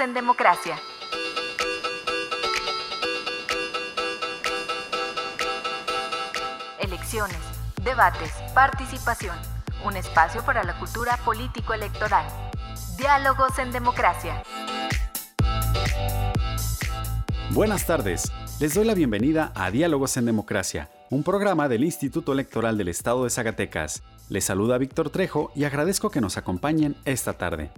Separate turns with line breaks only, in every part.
En Democracia. Elecciones, debates, participación. Un espacio para la cultura político-electoral. Diálogos en Democracia.
Buenas tardes. Les doy la bienvenida a Diálogos en Democracia, un programa del Instituto Electoral del Estado de Zacatecas. Les saluda Víctor Trejo y agradezco que nos acompañen esta tarde.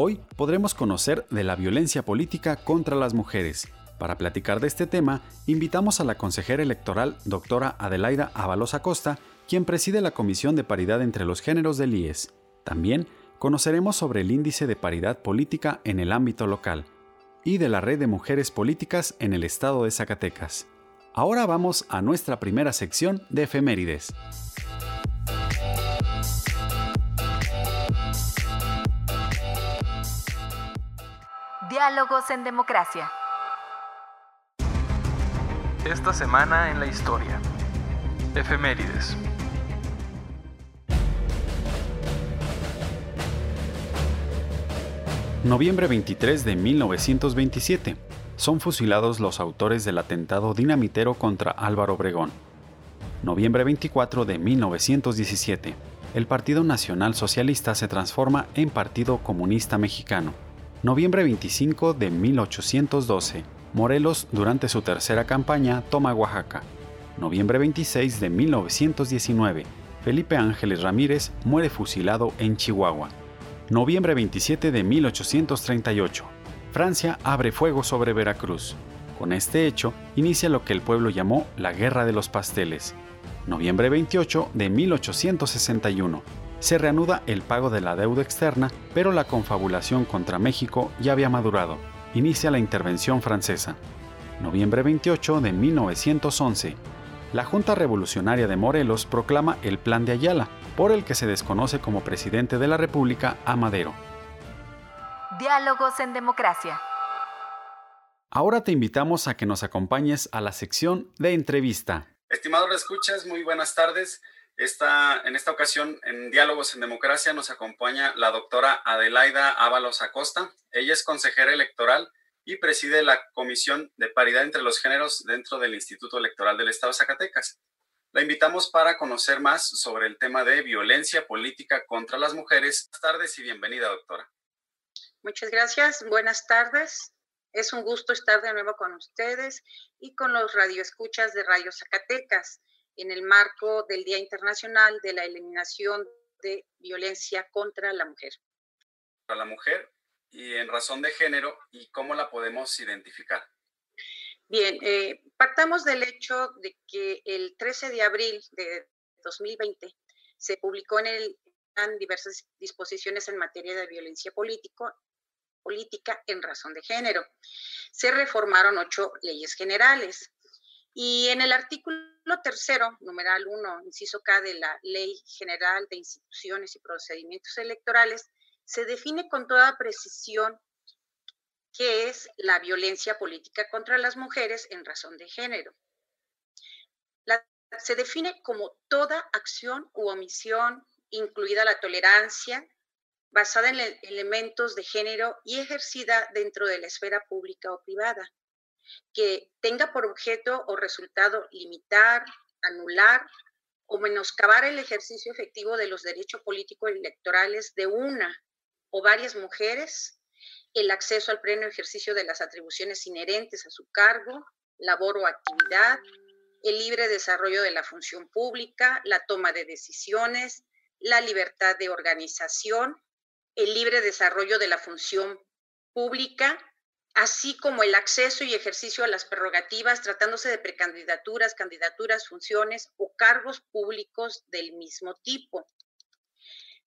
Hoy podremos conocer de la violencia política contra las mujeres. Para platicar de este tema, invitamos a la consejera electoral doctora Adelaida Avalos Acosta, quien preside la Comisión de Paridad entre los Géneros del IES. También conoceremos sobre el índice de paridad política en el ámbito local y de la red de mujeres políticas en el estado de Zacatecas. Ahora vamos a nuestra primera sección de efemérides.
Diálogos en Democracia.
Esta semana en la historia. Efemérides.
Noviembre 23 de 1927. Son fusilados los autores del atentado dinamitero contra Álvaro Obregón. Noviembre 24 de 1917. El Partido Nacional Socialista se transforma en Partido Comunista Mexicano. Noviembre 25 de 1812. Morelos, durante su tercera campaña, toma Oaxaca. Noviembre 26 de 1919. Felipe Ángeles Ramírez muere fusilado en Chihuahua. Noviembre 27 de 1838. Francia abre fuego sobre Veracruz. Con este hecho, inicia lo que el pueblo llamó la Guerra de los Pasteles. Noviembre 28 de 1861 se reanuda el pago de la deuda externa, pero la confabulación contra México ya había madurado. Inicia la intervención francesa. Noviembre 28 de 1911. La Junta Revolucionaria de Morelos proclama el Plan de Ayala, por el que se desconoce como presidente de la República a Madero.
Diálogos en Democracia.
Ahora te invitamos a que nos acompañes a la sección de entrevista.
Estimados escuchas, muy buenas tardes. En esta ocasión, en Diálogos en Democracia, nos acompaña la doctora Adelaida Ábalos Acosta. Ella es consejera electoral y preside la Comisión de Paridad entre los Géneros dentro del Instituto Electoral del Estado de Zacatecas. La invitamos para conocer más sobre el tema de violencia política contra las mujeres. Buenas tardes y bienvenida, doctora.
Muchas gracias. Buenas tardes. Es un gusto estar de nuevo con ustedes y con los radioescuchas de Radio Zacatecas en el marco del Día Internacional de la Eliminación de Violencia contra la Mujer.
Para la mujer y en razón de género y cómo la podemos identificar.
Bien, eh, partamos del hecho de que el 13 de abril de 2020 se publicó en el en diversas disposiciones en materia de violencia político, política en razón de género. Se reformaron ocho leyes generales, y en el artículo tercero, numeral 1, inciso K de la Ley General de Instituciones y Procedimientos Electorales, se define con toda precisión qué es la violencia política contra las mujeres en razón de género. se define como toda acción u omisión, incluida la tolerancia, basada en elementos de género y ejercida dentro de la esfera pública o privada que tenga por objeto o resultado limitar, anular o menoscabar el ejercicio efectivo de los derechos políticos electorales de una o varias mujeres, el acceso al pleno ejercicio de las atribuciones inherentes a su cargo, labor o actividad, el libre desarrollo de la función pública, la toma de decisiones, la libertad de organización, el libre desarrollo de la función pública, así como el acceso y ejercicio a las prerrogativas tratándose de precandidaturas, candidaturas, funciones o cargos públicos del mismo tipo.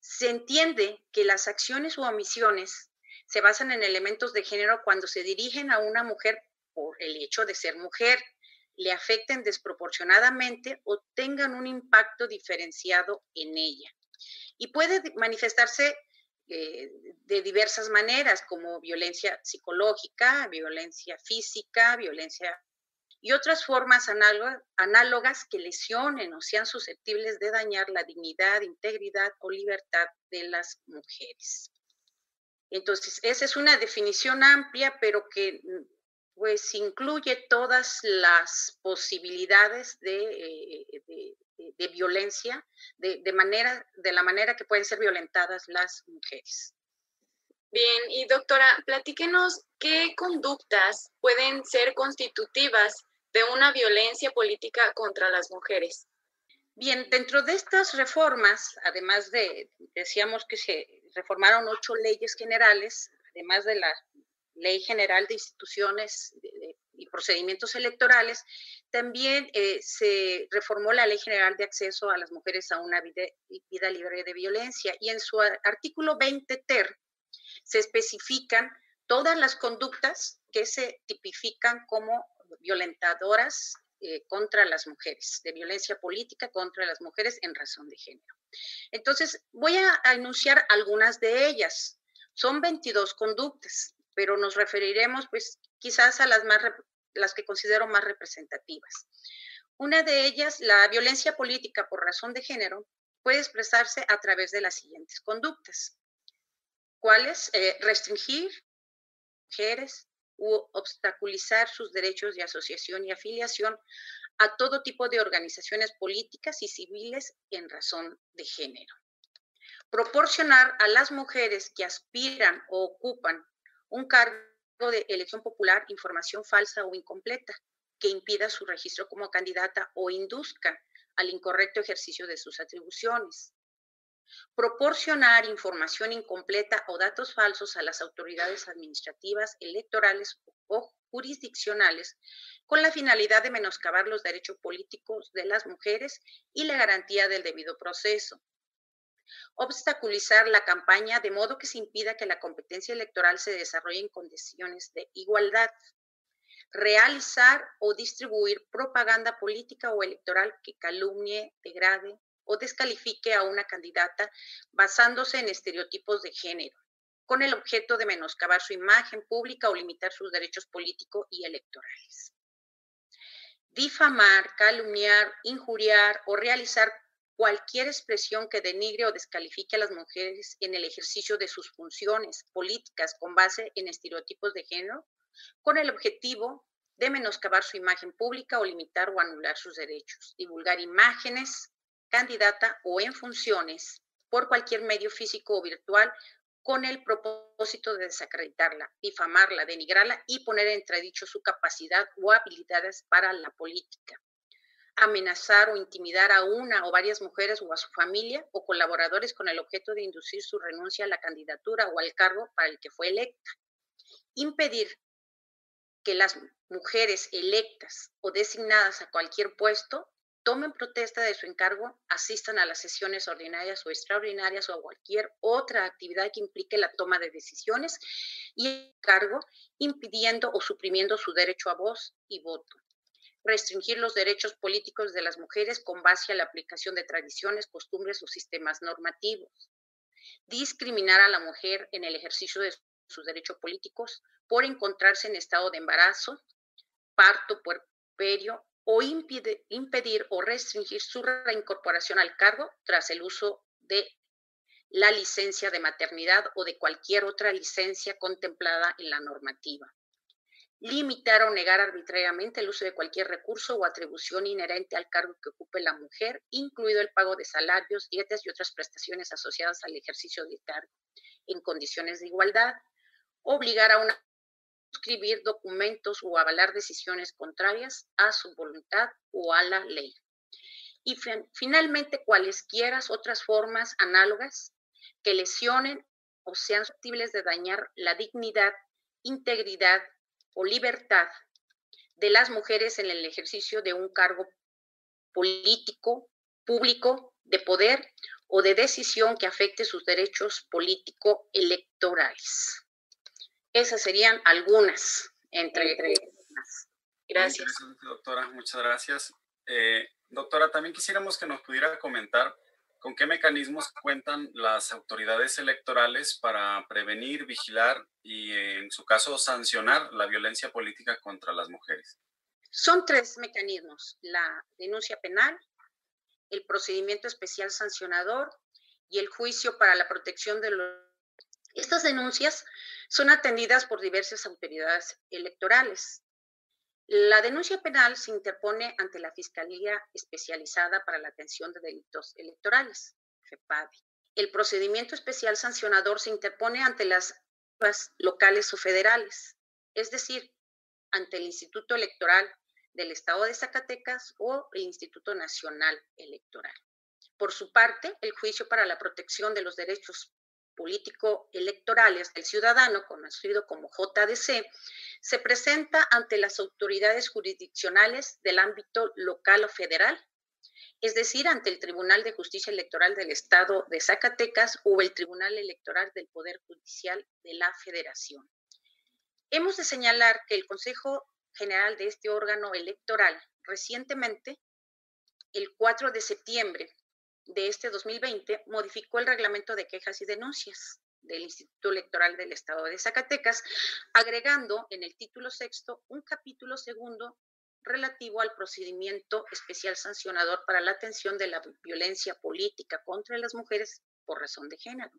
Se entiende que las acciones u omisiones se basan en elementos de género cuando se dirigen a una mujer por el hecho de ser mujer, le afecten desproporcionadamente o tengan un impacto diferenciado en ella. Y puede manifestarse eh, de diversas maneras, como violencia psicológica, violencia física, violencia y otras formas análogas que lesionen o sean susceptibles de dañar la dignidad, integridad o libertad de las mujeres. Entonces, esa es una definición amplia, pero que mm, pues incluye todas las posibilidades de, eh, violencia, de, manera, de la manera que pueden ser violentadas las mujeres.
Bien, y doctora, platíquenos qué conductas pueden ser constitutivas de una violencia política contra las mujeres.
Bien, dentro de estas reformas, además de, decíamos que se reformaron ocho leyes generales, además de la Ley General de Instituciones Procedimientos Electorales, también eh, se reformó la Ley General de Acceso a las Mujeres a una vida, vida libre de violencia y en su artículo 20 ter se especifican todas las conductas que se tipifican como violentadoras eh, contra las mujeres, de violencia política contra las mujeres en razón de género. Entonces, voy a, enunciar algunas de ellas. Son 22 conductas, pero nos referiremos pues quizás a las, más, las que considero más representativas. Una de ellas, la violencia política por razón de género, puede expresarse a través de las siguientes conductas. ¿Cuáles? Eh, restringir mujeres, u obstaculizar sus derechos de asociación y afiliación a todo tipo de organizaciones políticas y civiles en razón de género. Proporcionar a las mujeres que aspiran o ocupan un cargo de elección popular información falsa o incompleta que impida su registro como candidata o induzca al incorrecto ejercicio de sus atribuciones. Proporcionar información incompleta o datos falsos a las autoridades administrativas, electorales o jurisdiccionales con la finalidad de menoscabar los derechos políticos de las mujeres y la garantía del debido proceso. Obstaculizar la campaña de modo que se impida que la competencia electoral se desarrolle en condiciones de igualdad. Realizar o distribuir propaganda política o electoral que calumnie, degrade, o descalifique a una candidata basándose en estereotipos de género, con el objeto de menoscabar su imagen pública o limitar sus derechos políticos y electorales. Difamar, calumniar, injuriar o realizar cualquier expresión que denigre o descalifique a las mujeres en el ejercicio de sus funciones políticas con base en estereotipos de género, con el objetivo de menoscabar su imagen pública o limitar o anular sus derechos, divulgar imágenes, candidata o en funciones por cualquier medio físico o virtual con el propósito de desacreditarla, difamarla, denigrarla y poner en entredicho su capacidad o habilidades para la política. Amenazar o intimidar a una o varias mujeres o a su familia o colaboradores con el objeto de inducir su renuncia a la candidatura o al cargo para el que fue electa. Impedir que las mujeres electas o designadas a cualquier puesto tomen protesta de su encargo, asistan a las sesiones ordinarias o extraordinarias o a cualquier otra actividad que implique la toma de decisiones y encargo, impidiendo o suprimiendo su derecho a voz y voto. Restringir los derechos políticos de las mujeres con base a la aplicación de tradiciones, costumbres o sistemas normativos. Discriminar a la mujer en el ejercicio de sus derechos políticos por encontrarse en estado de embarazo, parto, puerperio o impedir o restringir su reincorporación al cargo tras el uso de la licencia de maternidad o de cualquier otra licencia contemplada en la normativa. Limitar o negar arbitrariamente el uso de cualquier recurso o atribución inherente al cargo que ocupe la mujer, incluido el pago de salarios, dietas y otras prestaciones asociadas al ejercicio del cargo, en condiciones de igualdad. Obligar a una escribir documentos o avalar decisiones contrarias a su voluntad o a la ley. Y finalmente, cualesquiera otras formas análogas que lesionen o sean susceptibles de dañar la dignidad, integridad o libertad de las mujeres en el ejercicio de un cargo político, público, de poder o de decisión que afecte sus derechos político-electorales. Esas serían algunas entre, entre
Gracias.
Doctora, muchas gracias. Eh, doctora, también quisiéramos que nos pudiera comentar con qué mecanismos cuentan las autoridades electorales para prevenir, vigilar y, en su caso, sancionar la violencia política contra las mujeres.
Son tres mecanismos, la denuncia penal, el procedimiento especial sancionador y el juicio para la protección de los... Estas denuncias son atendidas por diversas autoridades electorales. La denuncia penal se interpone ante la Fiscalía Especializada para la Atención de Delitos Electorales, FEPADE. El procedimiento especial sancionador se interpone ante las locales o federales, es decir, ante el Instituto Electoral del Estado de Zacatecas o el Instituto Nacional Electoral. Por su parte, el juicio para la protección de los derechos político-electorales del ciudadano, conocido como JDC, se presenta ante las autoridades jurisdiccionales del ámbito local o federal, es decir, ante el Tribunal de Justicia Electoral del Estado de Zacatecas o el Tribunal Electoral del Poder Judicial de la Federación. Hemos de señalar que el Consejo General de este órgano electoral recientemente, el 4 de septiembre de este 2020 modificó el reglamento de quejas y denuncias del Instituto Electoral del Estado de Zacatecas, agregando en el título sexto un capítulo segundo relativo al procedimiento especial sancionador para la atención de la violencia política contra las mujeres por razón de género,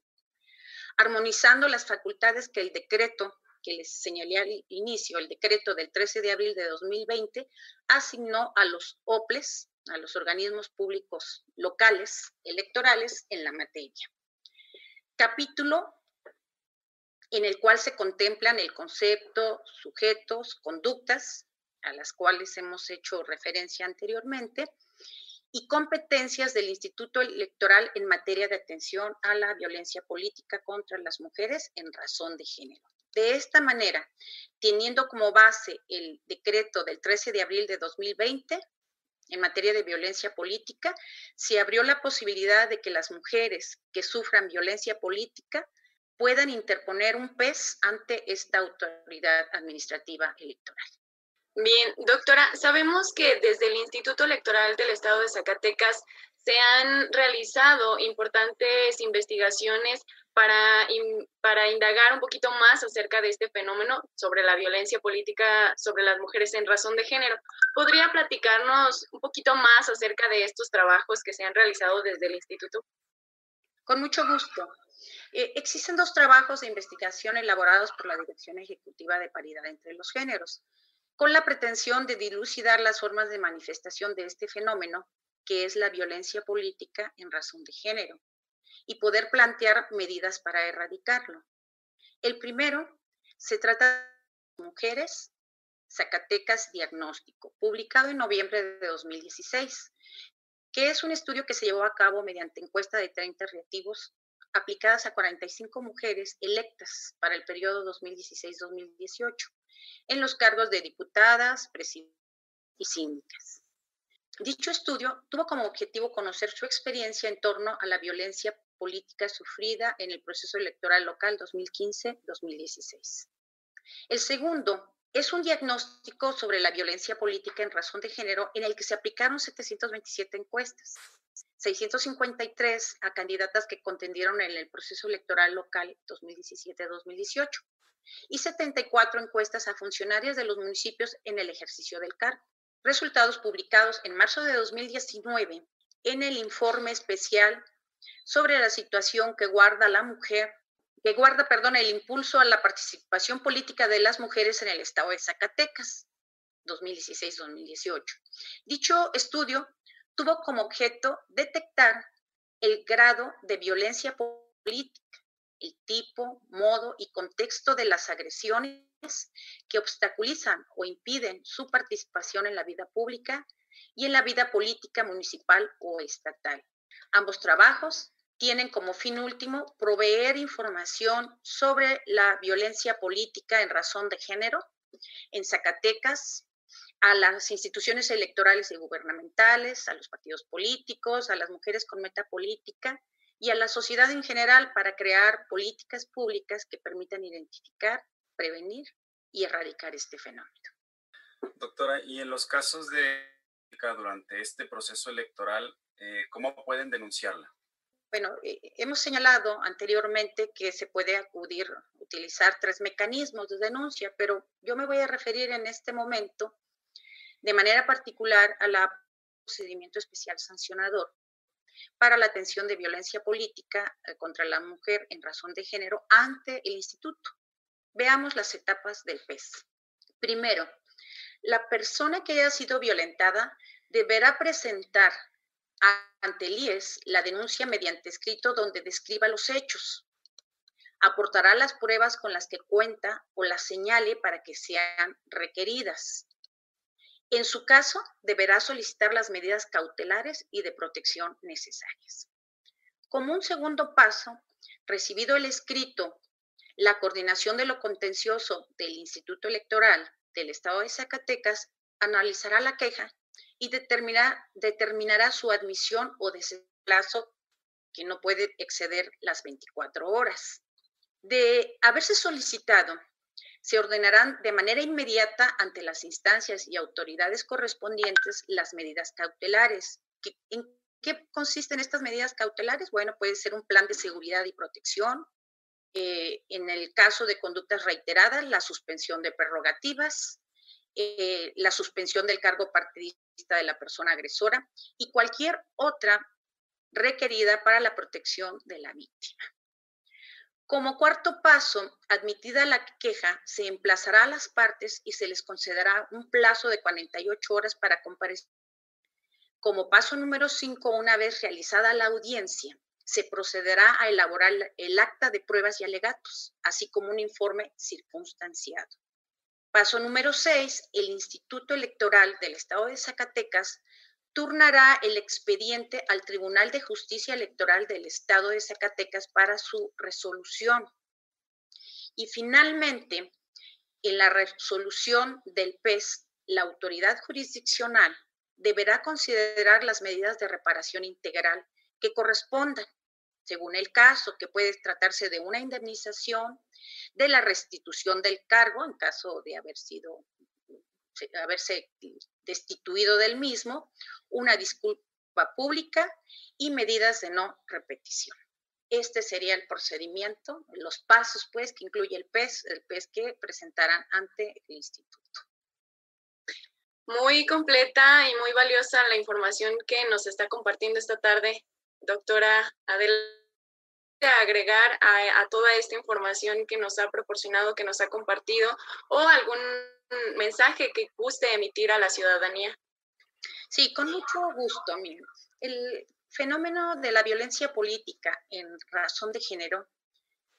armonizando las facultades que el decreto que les señalé al inicio, el decreto del 13 de abril de 2020, asignó a los OPLES, a los organismos públicos locales electorales en la materia. Capítulo en el cual se contemplan el concepto, sujetos, conductas, a las cuales hemos hecho referencia anteriormente, y competencias del Instituto Electoral en materia de atención a la violencia política contra las mujeres en razón de género. De esta manera, teniendo como base el decreto del 13 de abril de 2020, en materia de violencia política, se abrió la posibilidad de que las mujeres que sufran violencia política puedan interponer un PES ante esta autoridad administrativa electoral.
Bien, doctora, sabemos que desde el Instituto Electoral del Estado de Zacatecas se han realizado importantes investigaciones para, para indagar un poquito más acerca de este fenómeno sobre la violencia política sobre las mujeres en razón de género. ¿Podría platicarnos un poquito más acerca de estos trabajos que se han realizado desde el instituto?
Con mucho gusto. Eh, existen dos trabajos de investigación elaborados por la Dirección Ejecutiva de Paridad entre los Géneros, con la pretensión de dilucidar las formas de manifestación de este fenómeno, que es la violencia política en razón de género y poder plantear medidas para erradicarlo. El primero se trata de mujeres Zacatecas Diagnóstico, publicado en noviembre de 2016, que es un estudio que se llevó a cabo mediante encuesta de 30 reactivos aplicadas a 45 mujeres electas para el periodo 2016-2018 en los cargos de diputadas, presidentes y síndicas. Dicho estudio tuvo como objetivo conocer su experiencia en torno a la violencia política sufrida en el proceso electoral local 2015-2016. El segundo es un diagnóstico sobre la violencia política en razón de género en el que se aplicaron 727 encuestas, 653 a candidatas que contendieron en el proceso electoral local 2017-2018 y 74 encuestas a funcionarias de los municipios en el ejercicio del cargo. Resultados publicados en marzo de 2019 en el informe especial sobre la situación que guarda la mujer, que guarda, perdón, el impulso a la participación política de las mujeres en el estado de Zacatecas, 2016-2018. Dicho estudio tuvo como objeto detectar el grado de violencia política, el tipo, modo y contexto de las agresiones que obstaculizan o impiden su participación en la vida pública y en la vida política municipal o estatal. Ambos trabajos tienen como fin último proveer información sobre la violencia política en razón de género en Zacatecas, a las instituciones electorales y gubernamentales, a los partidos políticos, a las mujeres con meta política y a la sociedad en general para crear políticas públicas que permitan identificar, prevenir y erradicar este fenómeno.
Doctora, y en los casos de durante este proceso electoral, eh, ¿cómo pueden denunciarla?
Bueno, eh, hemos señalado anteriormente que se puede acudir, utilizar tres mecanismos de denuncia, pero yo me voy a referir en este momento de manera particular al procedimiento especial sancionador para la atención de violencia política eh, contra la mujer en razón de género ante el instituto. Veamos las etapas del PES. Primero, la persona que haya sido violentada deberá presentar ante el IES la denuncia mediante escrito donde describa los hechos. Aportará las pruebas con las que cuenta o las señale para que sean requeridas. En su caso, deberá solicitar las medidas cautelares y de protección necesarias. Como un segundo paso, recibido el escrito, la coordinación de lo contencioso del Instituto Electoral del Estado de Zacatecas analizará la queja y determinará, determinará su admisión o plazo que no puede exceder las 24 horas. De haberse solicitado, se ordenarán de manera inmediata ante las instancias y autoridades correspondientes las medidas cautelares. ¿En qué consisten estas medidas cautelares? Bueno, puede ser un plan de seguridad y protección, eh, en el caso de conductas reiteradas, la suspensión de prerrogativas, eh, la suspensión del cargo partidista de la persona agresora y cualquier otra requerida para la protección de la víctima. Como cuarto paso, admitida la queja, se emplazará a las partes y se les concederá un plazo de 48 horas para comparecer. Como paso número 5, una vez realizada la audiencia, se procederá a elaborar el acta de pruebas y alegatos, así como un informe circunstanciado. Paso número 6. El Instituto Electoral del Estado de Zacatecas turnará el expediente al Tribunal de Justicia Electoral del Estado de Zacatecas para su resolución. Y finalmente, en la resolución del PES, la autoridad jurisdiccional deberá considerar las medidas de reparación integral que correspondan, según el caso, que puede tratarse de una indemnización, de la restitución del cargo en caso de haber sido haberse destituido del mismo, una disculpa pública y medidas de no repetición. Este sería el procedimiento, los pasos, pues, que incluye el PES, el PES que presentarán ante el instituto.
Muy completa y muy valiosa la información que nos está compartiendo esta tarde doctora Adela, agregar a, toda esta información que nos ha proporcionado, que nos ha compartido, o algún mensaje que guste emitir a la ciudadanía?
Sí, con mucho gusto. Miren, el fenómeno de la violencia política en razón de género,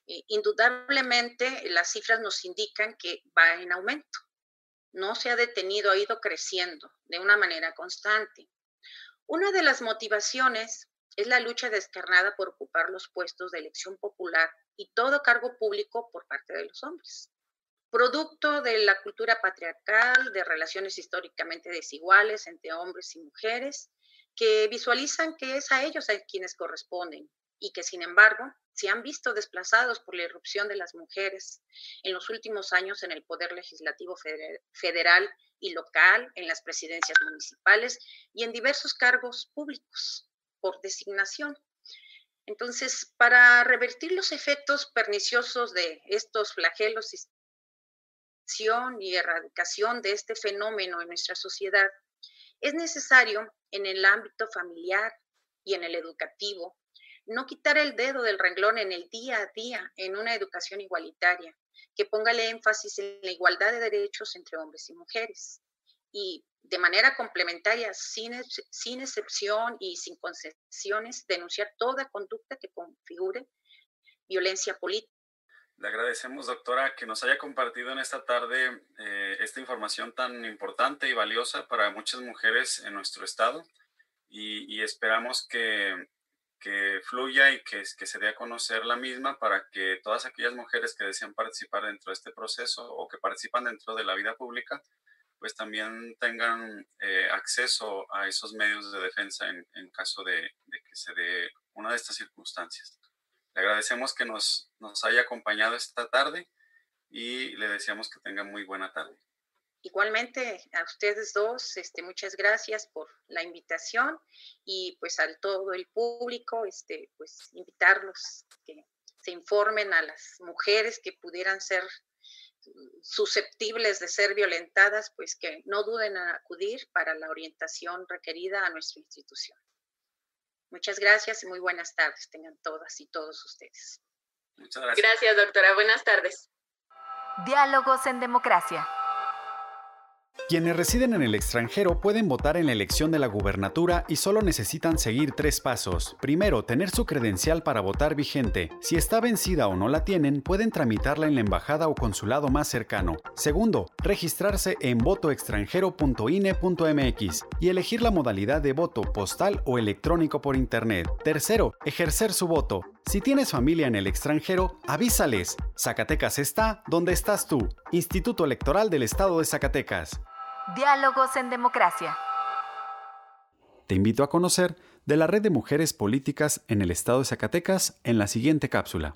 eh, indudablemente las cifras nos indican que va en aumento. No se ha detenido, ha ido creciendo de una manera constante. Una de las motivaciones es la lucha descarnada por ocupar los puestos de elección popular y todo cargo público por parte de los hombres. Producto de la cultura patriarcal, de relaciones históricamente desiguales entre hombres y mujeres, que visualizan que es a ellos a quienes corresponden y que sin embargo se han visto desplazados por la irrupción de las mujeres en los últimos años en el poder legislativo federal y local, en las presidencias municipales y en diversos cargos públicos por designación. Entonces, para revertir los efectos perniciosos de estos flagelos y erradicación de este fenómeno en nuestra sociedad, es necesario en el ámbito familiar y en el educativo no quitar el dedo del renglón en el día a día en una educación igualitaria, que ponga el énfasis en la igualdad de derechos entre hombres y mujeres. Y de manera complementaria, sin, sin excepción y sin concesiones, denunciar toda conducta que configure violencia política.
Le agradecemos, doctora, que nos haya compartido en esta tarde eh, esta información tan importante y valiosa para muchas mujeres en nuestro estado y, esperamos que, que, fluya y que, que se dé a conocer la misma para que todas aquellas mujeres que desean participar dentro de este proceso o que participan dentro de la vida pública pues también tengan eh, acceso a esos medios de defensa en, caso de, que se dé una de estas circunstancias. Le agradecemos que nos, nos haya acompañado esta tarde y le deseamos que tenga muy buena tarde.
Igualmente a ustedes dos, este, muchas gracias por la invitación y pues al todo el público, este, pues invitarlos que se informen a las mujeres que pudieran ser susceptibles de ser violentadas, pues que no duden en acudir para la orientación requerida a nuestra institución. Muchas gracias y muy buenas tardes tengan todas y todos ustedes.
Muchas gracias. Gracias, doctora. Buenas tardes.
Diálogos en democracia.
Quienes residen en el extranjero pueden votar en la elección de la gubernatura y solo necesitan seguir tres pasos. Primero, tener su credencial para votar vigente. Si está vencida o no la tienen, pueden tramitarla en la embajada o consulado más cercano. Segundo, registrarse en votoextranjero.ine.mx y elegir la modalidad de voto postal o electrónico por internet. Tercero, ejercer su voto. Si tienes familia en el extranjero, avísales. Zacatecas está donde estás tú. Instituto Electoral del Estado de Zacatecas.
Diálogos en Democracia.
Te invito a conocer de la Red de Mujeres Políticas en el Estado de Zacatecas en la siguiente cápsula.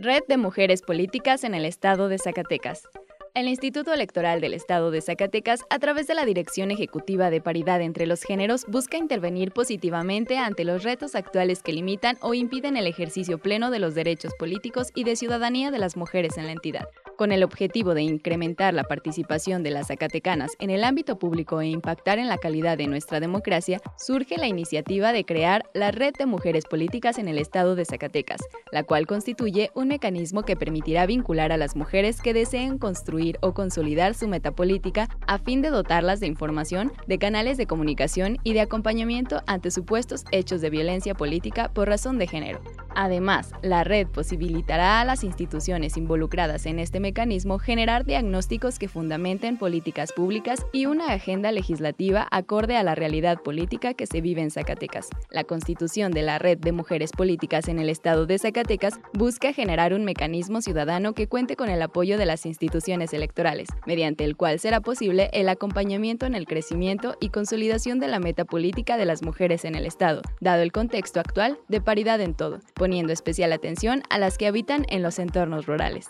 Red de Mujeres Políticas en el Estado de Zacatecas. El Instituto Electoral del Estado de Zacatecas, a través de la Dirección Ejecutiva de Paridad entre los Géneros, busca intervenir positivamente ante los retos actuales que limitan o impiden el ejercicio pleno de los derechos políticos y de ciudadanía de las mujeres en la entidad. Con el objetivo de incrementar la participación de las zacatecanas en el ámbito público e impactar en la calidad de nuestra democracia, surge la iniciativa de crear la Red de Mujeres Políticas en el Estado de Zacatecas, la cual constituye un mecanismo que permitirá vincular a las mujeres que deseen construir o consolidar su metapolítica a fin de dotarlas de información, de canales de comunicación y de acompañamiento ante supuestos hechos de violencia política por razón de género. Además, la red posibilitará a las instituciones involucradas en este mecanismo generar diagnósticos que fundamenten políticas públicas y una agenda legislativa acorde a la realidad política que se vive en Zacatecas. La constitución de la Red de Mujeres Políticas en el Estado de Zacatecas busca generar un mecanismo ciudadano que cuente con el apoyo de las instituciones electorales, mediante el cual será posible el acompañamiento en el crecimiento y consolidación de la meta política de las mujeres en el Estado, dado el contexto actual de paridad en todo, poniendo especial atención a las que habitan en los entornos rurales.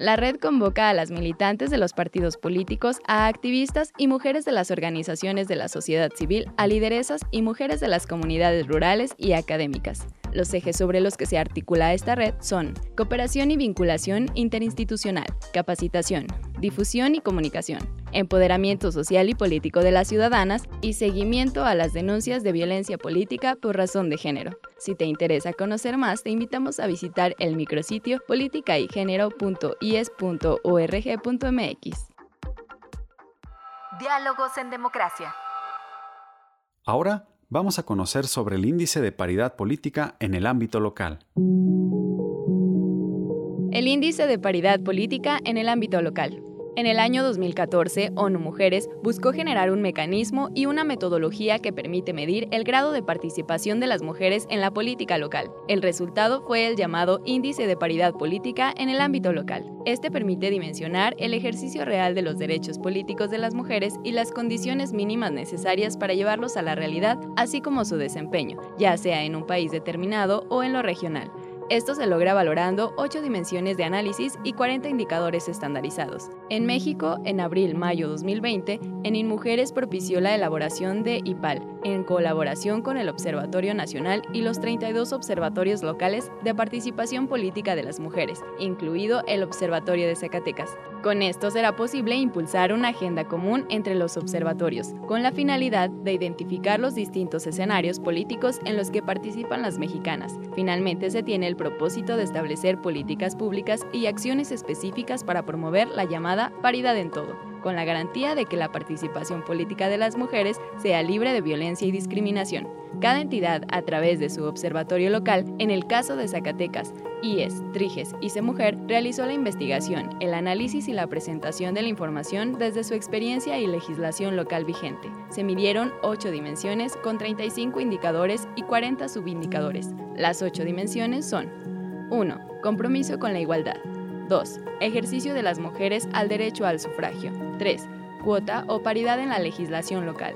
La red convoca a las militantes de los partidos políticos, a activistas y mujeres de las organizaciones de la sociedad civil, a lideresas y mujeres de las comunidades rurales y académicas. Los ejes sobre los que se articula esta red son cooperación y vinculación interinstitucional, capacitación, difusión y comunicación, empoderamiento social y político de las ciudadanas y seguimiento a las denuncias de violencia política por razón de género. Si te interesa conocer más, te invitamos a visitar el micrositio politicaygenero.ies.org.mx.
Diálogos en democracia.
Ahora vamos a conocer sobre el índice de paridad política en el ámbito local.
El índice de paridad política en el ámbito local. En el año 2014, ONU Mujeres buscó generar un mecanismo y una metodología que permite medir el grado de participación de las mujeres en la política local. El resultado fue el llamado Índice de Paridad Política en el ámbito local. Este permite dimensionar el ejercicio real de los derechos políticos de las mujeres y las condiciones mínimas necesarias para llevarlos a la realidad, así como su desempeño, ya sea en un país determinado o en lo regional. Esto se logra valorando 8 dimensiones de análisis y 40 indicadores estandarizados. En México, en abril-mayo 2020, en InMujeres propició la elaboración de IPAL, en colaboración con el Observatorio Nacional y los 32 observatorios locales de participación política de las mujeres, incluido el Observatorio de Zacatecas. Con esto será posible impulsar una agenda común entre los observatorios, con la finalidad de identificar los distintos escenarios políticos en los que participan las mexicanas. Finalmente se tiene el propósito de establecer políticas públicas y acciones específicas para promover la llamada paridad en todo con la garantía de que la participación política de las mujeres sea libre de violencia y discriminación. Cada entidad, a través de su observatorio local, en el caso de Zacatecas, IES, Triges y CEMujer, realizó la investigación, el análisis y la presentación de la información desde su experiencia y legislación local vigente. Se midieron ocho dimensiones con 35 indicadores y 40 subindicadores. Las ocho dimensiones son 1. Compromiso con la igualdad. 2. Ejercicio de las mujeres al derecho al sufragio. 3. Cuota o paridad en la legislación local.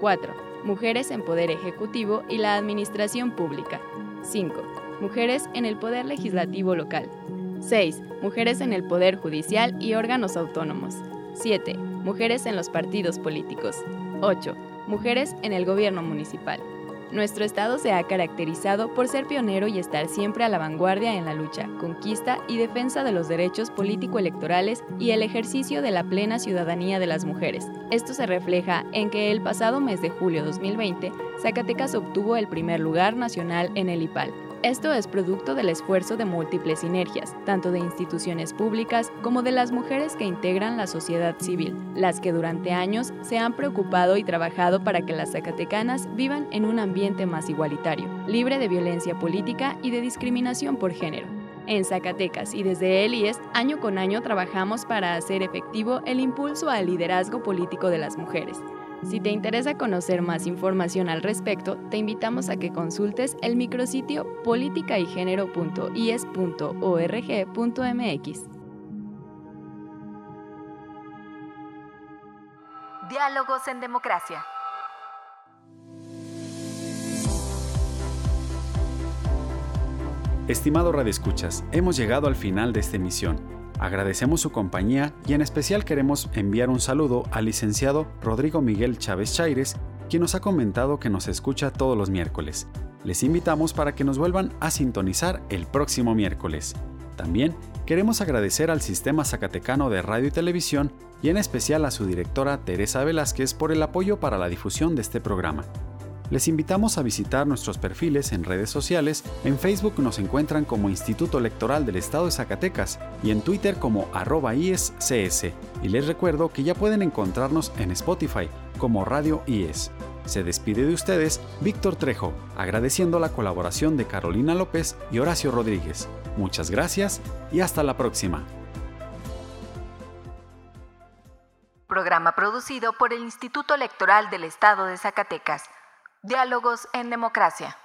4. Mujeres en poder ejecutivo y la administración pública. 5. Mujeres en el poder legislativo local. 6. Mujeres en el poder judicial y órganos autónomos. 7. Mujeres en los partidos políticos. 8. Mujeres en el gobierno municipal. Nuestro Estado se ha caracterizado por ser pionero y estar siempre a la vanguardia en la lucha, conquista y defensa de los derechos político-electorales y el ejercicio de la plena ciudadanía de las mujeres. Esto se refleja en que el pasado mes de julio 2020, Zacatecas obtuvo el primer lugar nacional en el IPAL, esto es producto del esfuerzo de múltiples sinergias, tanto de instituciones públicas como de las mujeres que integran la sociedad civil, las que durante años se han preocupado y trabajado para que las zacatecanas vivan en un ambiente más igualitario, libre de violencia política y de discriminación por género. En Zacatecas y desde el IES, año con año trabajamos para hacer efectivo el impulso al liderazgo político de las mujeres si te interesa conocer más información al respecto, te invitamos a que consultes el micrositio politicaygenero.ies.org.mx.
Diálogos en democracia.
Estimado Radio Escuchas, hemos llegado al final de esta emisión. Agradecemos su compañía y en especial queremos enviar un saludo al licenciado Rodrigo Miguel Chávez Chaires, quien nos ha comentado que nos escucha todos los miércoles. Les invitamos para que nos vuelvan a sintonizar el próximo miércoles. También queremos agradecer al Sistema Zacatecano de Radio y Televisión y en especial a su directora Teresa Velázquez por el apoyo para la difusión de este programa. Les invitamos a visitar nuestros perfiles en redes sociales. En Facebook nos encuentran como Instituto Electoral del Estado de Zacatecas y en Twitter como arroba IESCS. Y les recuerdo que ya pueden encontrarnos en Spotify como Radio IES. Se despide de ustedes Víctor Trejo, agradeciendo la colaboración de Carolina López y Horacio Rodríguez. Muchas gracias y hasta la próxima.
Programa producido por el Instituto Electoral del Estado de Zacatecas. Diálogos en Democracia.